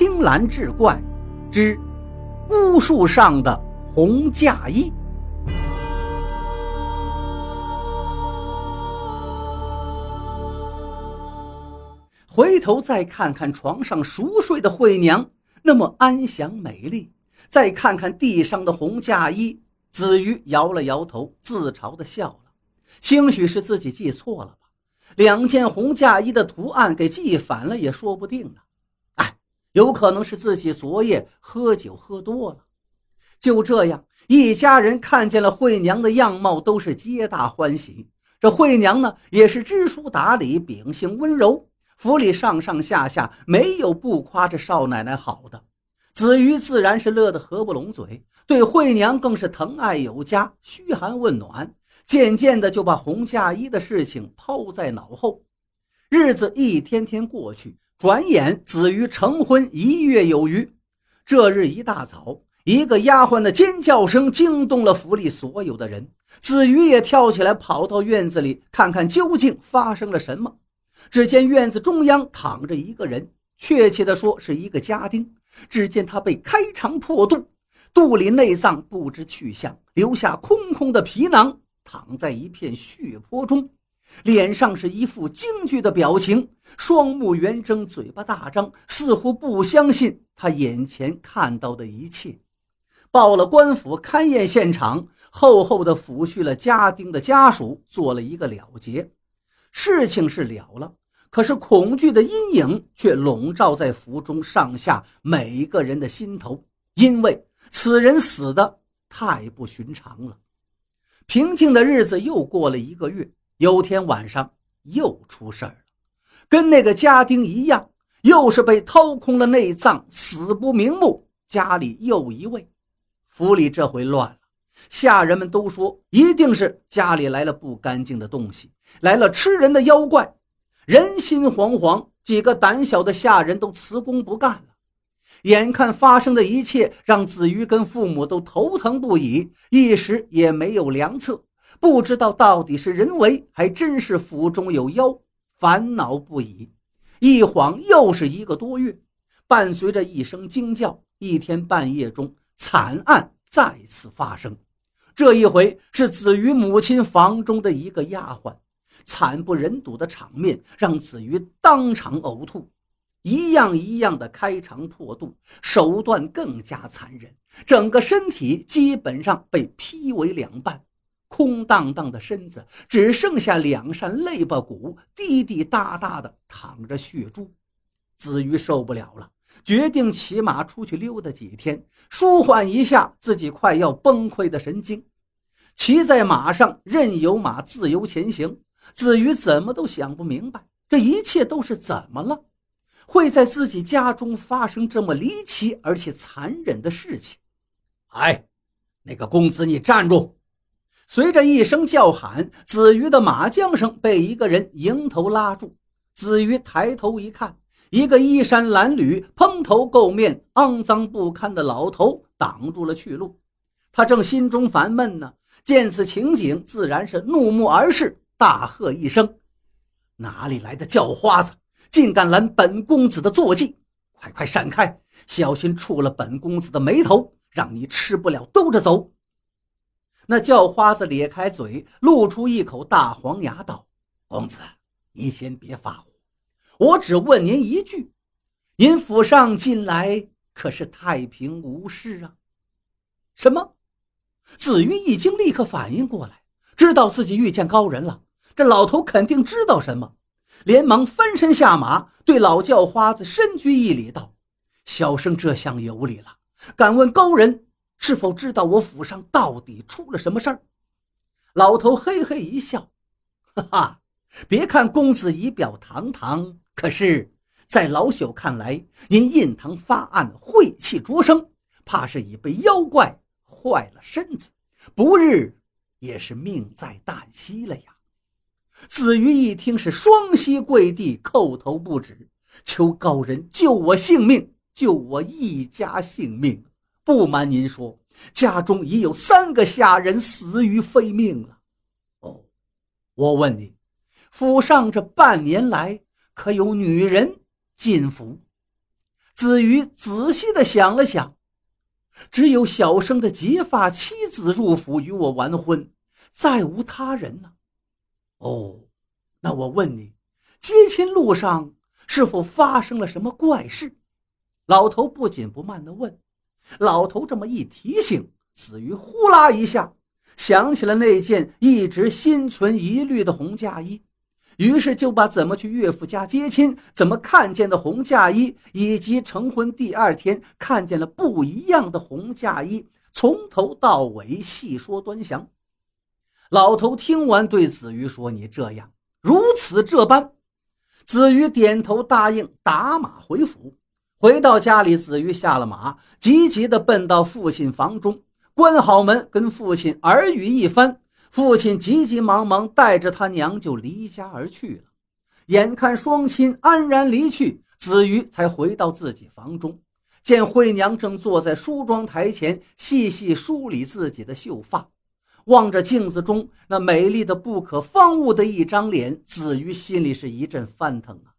青蓝志怪之孤树上的红嫁衣。回头再看看床上熟睡的惠娘，那么安详美丽；再看看地上的红嫁衣，子瑜摇了摇头，自嘲的笑了。兴许是自己记错了吧？两件红嫁衣的图案给记反了也说不定呢。有可能是自己昨夜喝酒喝多了。就这样，一家人看见了惠娘的样貌，都是皆大欢喜。这惠娘呢，也是知书达理，秉性温柔，府里上上下下没有不夸这少奶奶好的。子瑜自然是乐得合不拢嘴，对惠娘更是疼爱有加，嘘寒问暖。渐渐的就把红嫁衣的事情抛在脑后，日子一天天过去，转眼子瑜成婚一月有余。这日一大早，一个丫鬟的尖叫声惊动了府里所有的人，子瑜也跳起来跑到院子里看看究竟发生了什么。只见院子中央躺着一个人，确切的说是一个家丁。只见他被开肠破肚，肚里内脏不知去向，留下空空的皮囊。躺在一片血泊中，脸上是一副惊惧的表情，双目圆睁，嘴巴大张，似乎不相信他眼前看到的一切。报了官府勘验现场，厚厚的抚恤了家丁的家属，做了一个了结。事情是了了，可是恐惧的阴影却笼罩在府中上下每一个人的心头，因为此人死的太不寻常了。平静的日子又过了一个月，有天晚上又出事儿了，跟那个家丁一样，又是被掏空了内脏，死不瞑目。家里又一位，府里这回乱了，下人们都说一定是家里来了不干净的东西，来了吃人的妖怪，人心惶惶，几个胆小的下人都辞工不干了。眼看发生的一切让子瑜跟父母都头疼不已，一时也没有良策，不知道到底是人为还真是府中有妖，烦恼不已。一晃又是一个多月，伴随着一声惊叫，一天半夜中惨案再次发生。这一回是子瑜母亲房中的一个丫鬟，惨不忍睹的场面让子瑜当场呕吐。一样一样的开肠破肚，手段更加残忍，整个身体基本上被劈为两半，空荡荡的身子只剩下两扇肋巴骨，滴滴答答的淌着血珠。子瑜受不了了，决定骑马出去溜达几天，舒缓一下自己快要崩溃的神经。骑在马上，任由马自由前行。子瑜怎么都想不明白，这一切都是怎么了？会在自己家中发生这么离奇而且残忍的事情？哎，那个公子，你站住！随着一声叫喊，子瑜的马缰绳被一个人迎头拉住。子瑜抬头一看，一个衣衫褴褛、蓬头垢面、肮脏不堪的老头挡住了去路。他正心中烦闷呢，见此情景，自然是怒目而视，大喝一声：“哪里来的叫花子！”竟敢拦本公子的坐骑，快快闪开，小心触了本公子的眉头，让你吃不了兜着走。那叫花子咧开嘴，露出一口大黄牙，道：“公子，您先别发火，我只问您一句：您府上近来可是太平无事啊？”什么？子瑜一惊，立刻反应过来，知道自己遇见高人了。这老头肯定知道什么。连忙翻身下马，对老叫花子深鞠一礼，道：“小生这厢有礼了。敢问高人是否知道我府上到底出了什么事儿？”老头嘿嘿一笑：“哈哈，别看公子仪表堂堂，可是，在老朽看来，您印堂发暗，晦气灼生，怕是已被妖怪坏了身子，不日也是命在旦夕了呀。”子瑜一听，是双膝跪地，叩头不止，求高人救我性命，救我一家性命。不瞒您说，家中已有三个下人死于非命了。哦，我问你，府上这半年来可有女人进府？子瑜仔细的想了想，只有小生的结发妻子入府与我完婚，再无他人呢。哦，那我问你，接亲路上是否发生了什么怪事？老头不紧不慢地问。老头这么一提醒，子瑜呼啦一下想起了那件一直心存疑虑的红嫁衣，于是就把怎么去岳父家接亲、怎么看见的红嫁衣，以及成婚第二天看见了不一样的红嫁衣，从头到尾细说端详。老头听完，对子瑜说：“你这样，如此这般。”子瑜点头答应，打马回府。回到家里，子瑜下了马，急急地奔到父亲房中，关好门，跟父亲耳语一番。父亲急急忙忙带着他娘就离家而去了。眼看双亲安然离去，子瑜才回到自己房中，见惠娘正坐在梳妆台前，细细梳理自己的秀发，望着镜子中那美丽的不可方物的一张脸，子瑜心里是一阵翻腾啊。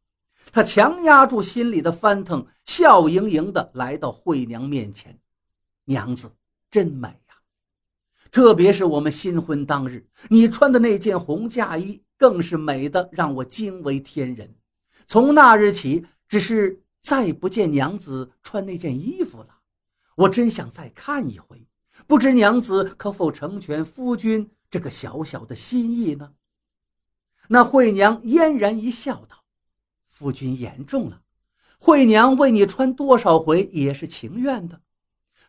他强压住心里的翻腾，笑盈盈地来到惠娘面前：“娘子真美呀，特别是我们新婚当日，你穿的那件红嫁衣更是美的让我惊为天人。从那日起，只是再不见娘子穿那件衣服了。我真想再看一回，不知娘子可否成全夫君这个小小的心意呢？”那惠娘嫣然一笑，道。夫君言重了，惠娘为你穿多少回也是情愿的。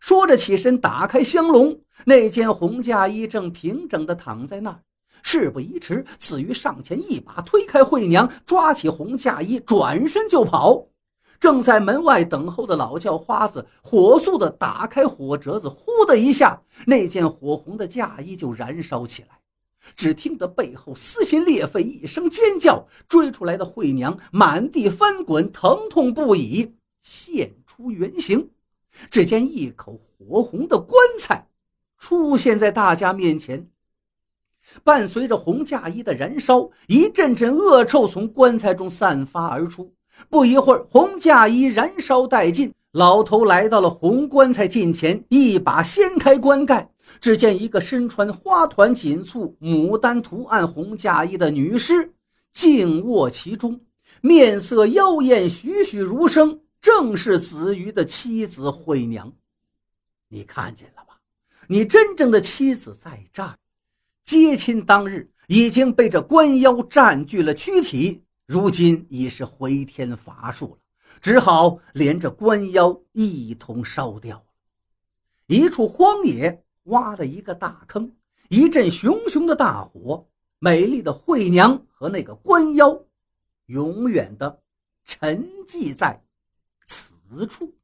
说着起身打开香笼，那件红嫁衣正平整的躺在那。事不宜迟，子瑜上前一把推开惠娘，抓起红嫁衣，转身就跑。正在门外等候的老叫花子火速的打开火折子，呼的一下，那件火红的嫁衣就燃烧起来。只听得背后撕心裂肺一声尖叫，追出来的惠娘满地翻滚，疼痛不已，现出原形。只见一口火红的棺材出现在大家面前，伴随着红嫁衣的燃烧，一阵阵恶臭从棺材中散发而出。不一会儿，红嫁衣燃烧殆尽，老头来到了红棺材近前，一把掀开棺盖。只见一个身穿花团锦簇、牡丹图案红嫁衣的女尸静卧其中，面色妖艳，栩栩如生，正是子瑜的妻子惠娘。你看见了吧？你真正的妻子在这儿。接亲当日已经被这官妖占据了躯体，如今已是回天乏术了，只好连着官妖一同烧掉了。一处荒野。挖了一个大坑，一阵熊熊的大火，美丽的惠娘和那个官妖，永远的沉寂在此处。